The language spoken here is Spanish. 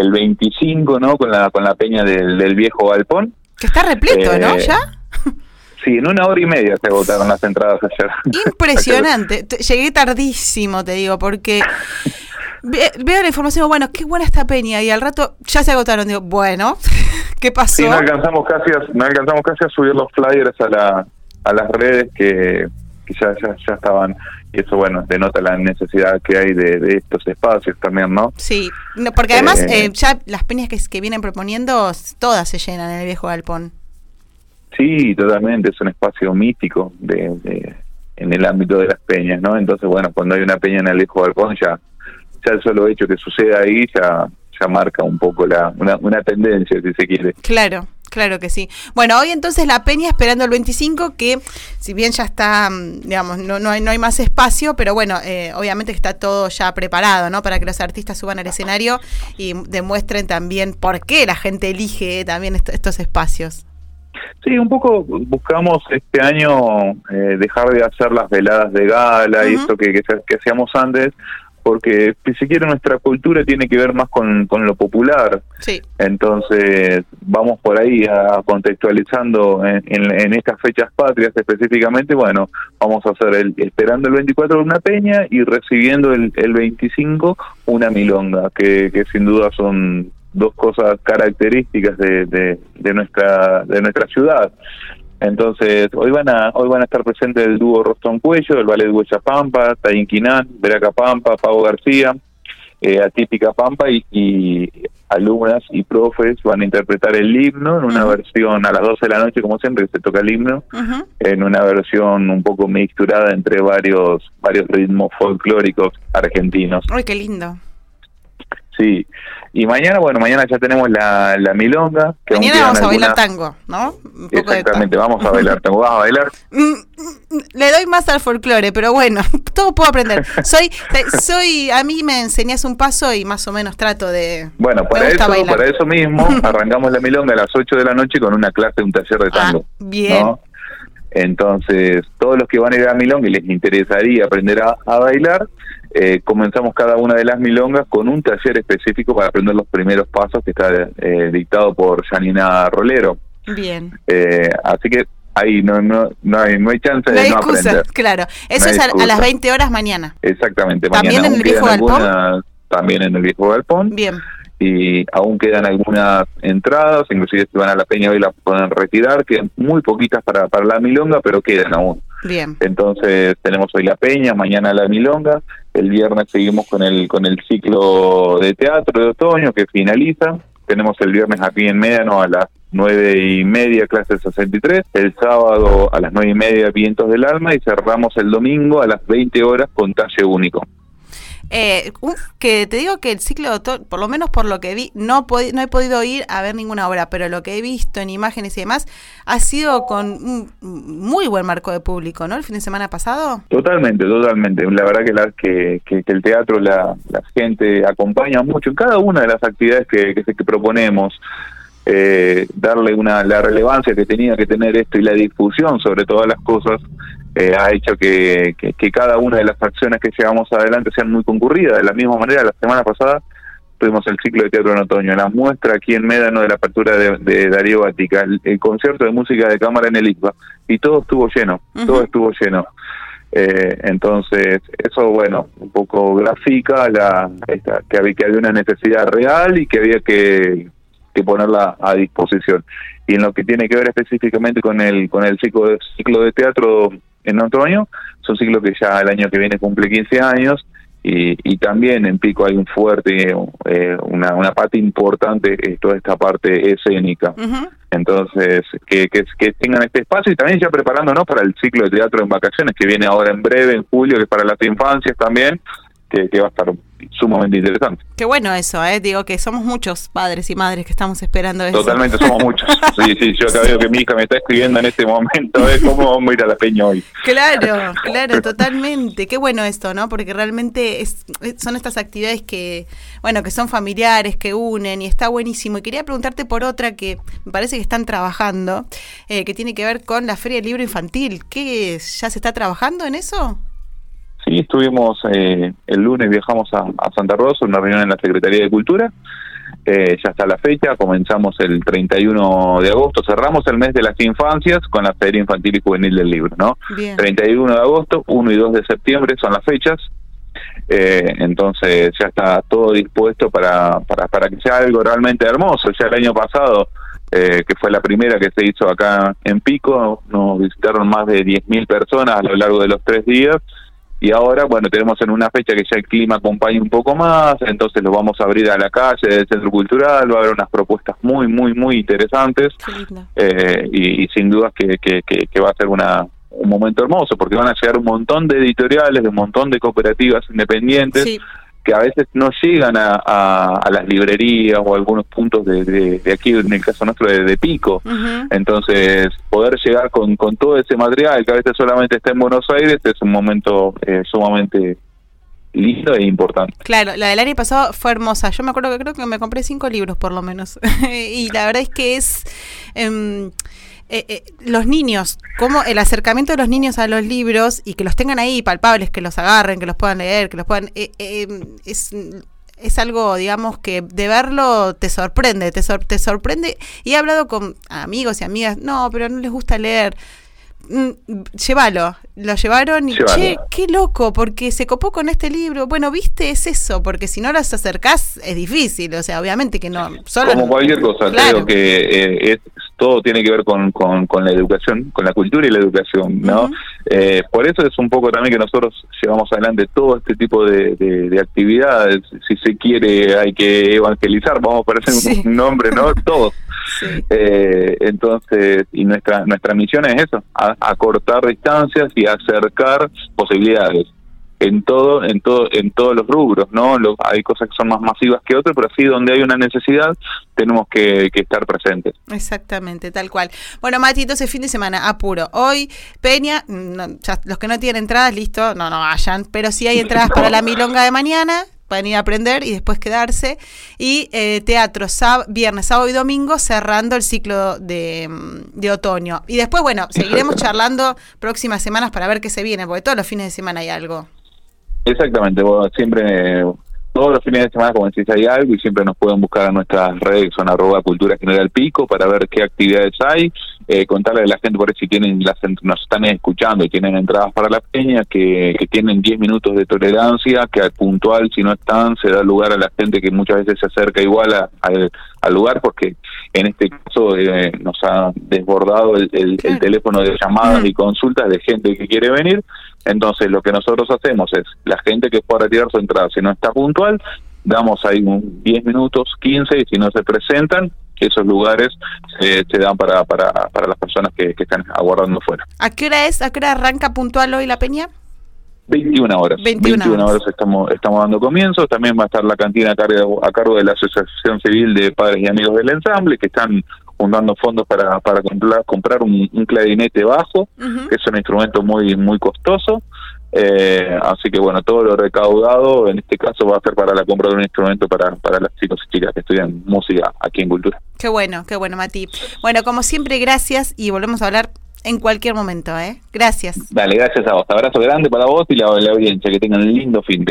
el 25, ¿no? Con la, con la peña del, del viejo galpón. Que está repleto, ¿no? Eh, ¿Ya? Sí, en una hora y media se agotaron las entradas ayer. Impresionante. Te- Llegué tardísimo, te digo, porque ve- veo la información, bueno, qué buena esta peña, y al rato ya se agotaron. Digo, bueno, ¿qué pasó? Sí, no alcanzamos casi a, no alcanzamos casi a subir los flyers a, la, a las redes que, que ya, ya, ya estaban. Y eso, bueno, denota la necesidad que hay de, de estos espacios también, ¿no? Sí, no, porque además Eh, eh, ya las peñas que, que vienen proponiendo, todas se llenan en el viejo galpón. Sí, totalmente, es un espacio místico de, de- en el ámbito de las peñas, ¿no? Entonces, bueno, cuando hay una peña en el viejo balcón, ya, ya el solo hecho que suceda ahí ya, ya marca un poco la, una, una tendencia, si se quiere. Claro, claro que sí. Bueno, hoy entonces la Peña esperando el 25, que si bien ya está, mm, digamos, no, no, hay, no hay más espacio, pero bueno, eh, obviamente que está todo ya preparado, ¿no? Para que los artistas suban al escenario y demuestren también por qué la gente elige también est- estos espacios. Sí, un poco buscamos este año eh, dejar de hacer las veladas de gala y esto que, que, que hacíamos antes, porque si se quiere nuestra cultura tiene que ver más con, con lo popular. Sí, Entonces, vamos por ahí a, contextualizando en, en- en estas fechas patrias específicamente, bueno, vamos a hacer el, esperando el 24 una peña y recibiendo el, el 25 una milonga, que, que sin duda son dos cosas características de, de, de nuestra de nuestra ciudad. Entonces, hoy van a hoy van a estar presentes el dúo Rostón Cuello, el ballet Huella Pampa, Taín Quinán, Veraca Pampa, Pavo García, eh, Atípica Pampa y, y alumnas y profes van a interpretar el himno en una versión a las 12 de la noche, como siempre, se toca el himno, en una versión un poco mixturada entre varios varios ritmos folclóricos argentinos. Ay, qué lindo. Sí. Y mañana, bueno, mañana ya tenemos la, la milonga. Que Mañana vamos a bailar algunas- tango, ¿no? Un poco de Exactamente, tango. vamos a bailar. ¿Te vas a bailar? Le doy más al folclore, pero bueno, todo puedo aprender. Soy, soy, a mí me enseñas un paso y más o menos trato de. Bueno, para eso, bailar. para eso mismo, arrancamos la milonga a las 8 de la noche con una clase, un taller de tango. Ah, bien. ¿no? Entonces, todos los que van a ir a milonga y les interesaría aprender a, a bailar, eh, comenzamos cada una de las milongas con un taller específico para aprender los primeros pasos que está eh, dictado por Janina Rolero. Bien. Eh, así que ahí no, no, no, hay, no hay chance No de no excusa, aprender. claro. Eso No es a, a las excusa. 20 horas mañana. Exactamente. ¿También mañana en el algunas- También en el viejo galpón. Bien. y aún quedan algunas entradas, inclusive si van a la peña hoy las pueden retirar, quedan muy poquitas para, para la milonga, pero quedan aún. Bien. Entonces tenemos hoy la peña, mañana la milonga, el viernes seguimos con el con el ciclo de teatro de otoño que finaliza, tenemos el viernes aquí en Médano a las nueve y media clase 63, el sábado a las nueve y media vientos del alma. Y cerramos el domingo a las 20 horas con talle único. Eh, uf, que te digo que el ciclo de por lo menos por lo que vi, no, no he podido ir a ver ninguna obra, pero lo que he visto en imágenes y demás ha sido con un muy buen marco de público, ¿no? El fin de semana pasado. Totalmente, totalmente. La verdad que, la, que, el teatro, la, la gente acompaña mucho en cada una de las actividades que, que, que proponemos. eh, darle una la relevancia que tenía que tener esto y la difusión sobre todas las cosas eh, ha hecho que, que, que cada una de las acciones que llevamos adelante sean muy concurridas. De la misma manera, la semana pasada tuvimos el ciclo de teatro en otoño, la muestra aquí en Médano de la apertura de, de Darío Batica, el, el concierto de música de cámara en el ICBA, y todo estuvo lleno, todo estuvo lleno. Eh, entonces, eso, bueno, un poco grafica la, esta, que, había, que había una necesidad real y que había que, que ponerla a disposición. Y en lo que tiene que ver específicamente con el con el ciclo de, ciclo de teatro en otoño, es un ciclo que ya el año que viene cumple 15 años y, y también en Pico hay un fuerte, eh, una, una parte importante, toda esta parte escénica. Entonces, que, que, que tengan este espacio y también ya preparándonos para el ciclo de teatro en vacaciones que viene ahora en breve, en julio, que es para las infancias también, que, que va a estar sumamente interesante. Qué bueno eso, ¿eh? Digo que somos muchos padres y madres que estamos esperando eso. Totalmente, somos muchos. Sí, sí, yo acá veo que mi hija me está escribiendo en este momento, ¿eh? ¿Cómo vamos a ir a la peña hoy? Claro, claro, totalmente. Qué bueno esto, ¿no? Porque realmente es, son estas actividades que, bueno, que son familiares, que unen y está buenísimo. Y quería preguntarte por otra que me parece que están trabajando, eh, que tiene que ver con la Feria del Libro Infantil. ¿Qué es? ¿Ya se está trabajando en eso? Sí, estuvimos, eh, el lunes viajamos a, a Santa Rosa, una reunión en la Secretaría de Cultura, eh, ya está la fecha, comenzamos el 31 de agosto, cerramos el mes de las infancias con la Feria Infantil y Juvenil del Libro, ¿no? 31 de agosto, 1 y 2 de septiembre son las fechas, eh, entonces ya está todo dispuesto para, para, para que sea algo realmente hermoso. Ya el año pasado, eh, que fue la primera que se hizo acá en Pico, nos visitaron más de 10.000 personas a lo largo de los tres días y ahora, bueno, tenemos en una fecha que ya el clima acompaña un poco más, entonces lo vamos a abrir a la calle del Centro Cultural, va a haber unas propuestas muy, muy, muy interesantes. Eh, y, sin dudas que, que, que, va a ser una, un momento hermoso porque van a llegar un montón de editoriales, de un montón de cooperativas independientes que a veces no llegan a, a, las librerías o a algunos puntos de, de, aquí, en el caso nuestro, de, Pico. Entonces, poder llegar con, con todo ese material que a veces solamente está en Buenos Aires es un momento eh, sumamente lindo e importante. Claro, la del año pasado fue hermosa. Yo me acuerdo que creo que me compré cinco libros por lo menos. y la verdad es que es... Em, eh, eh, los niños, como el acercamiento de los niños a los libros y que los tengan ahí palpables, que los agarren, que los puedan leer, que los puedan... Eh, es, es algo, digamos, que de verlo te sorprende, te, te sorprende. Y he hablado con amigos y amigas, no, pero no les gusta leer. Mm, llévalo, lo llevaron y che, qué loco, porque se copó con este libro. Bueno, viste, es eso, porque si no las acercás es difícil, o sea, obviamente que no. Solo Como cualquier cosa, creo que es todo tiene que ver con, con, la educación, con la cultura y la educación, ¿no? eh, por eso es un poco también que nosotros llevamos adelante todo este tipo de, de, actividades. Si se quiere, hay que evangelizar, vamos a poner un nombre, ¿no? Todos. Eh, entonces, y nuestra nuestra misión es eso, acortar distancias y acercar posibilidades en todo en todo en todos los rubros no hay cosas que son más masivas que otras pero así donde hay una necesidad tenemos que, estar presentes exactamente tal cual bueno Mati entonces fin de semana apuro hoy Peña los que no tienen entradas listo no no vayan pero si hay entradas para la milonga de mañana pueden ir a aprender y después quedarse. Y eh, teatro viernes, sábado y domingo cerrando el ciclo de, de, otoño. Y después, bueno, seguiremos charlando próximas semanas para ver qué se viene, porque todos los fines de semana hay algo. Exactamente, siempre, todos los fines de semana, como decís, hay algo y siempre nos pueden buscar a nuestras redes, son arroba cultura general pico, para ver qué actividades hay, eh, contarle a la gente por ahí si tienen las, nos están escuchando y tienen entradas para la peña, que, que tienen 10 minutos de tolerancia, que al puntual, si no están, se da lugar a la gente que muchas veces se acerca igual al lugar, porque en este caso eh, nos ha desbordado el, el, teléfono de llamadas y consultas de gente que quiere venir entonces, lo que nosotros hacemos es, la gente que pueda retirar su entrada, si no está puntual, damos ahí un 10 minutos, 15, y si no se presentan, esos lugares se, dan para, para, para las personas que, están aguardando fuera. ¿A qué hora es? ¿A qué hora arranca puntual hoy la peña? 21 horas. 21, horas. estamos, estamos dando comienzo. También va a estar la cantina a cargo, a cargo de la Asociación Civil de Padres y Amigos del Ensamble, que están juntando fondos para, para comprar, comprar un, clarinete bajo, que es un instrumento muy, muy costoso. Eh, así que bueno, todo lo recaudado en este caso va a ser para la compra de un instrumento para, para las chicos y chicas que estudian música aquí en Cultura. Qué bueno, qué bueno, Mati. Bueno, como siempre, gracias y volvemos a hablar en cualquier momento, ¿eh? Gracias. Dale, gracias a vos. Abrazo grande para vos y la, audiencia. Que tengan un lindo fin de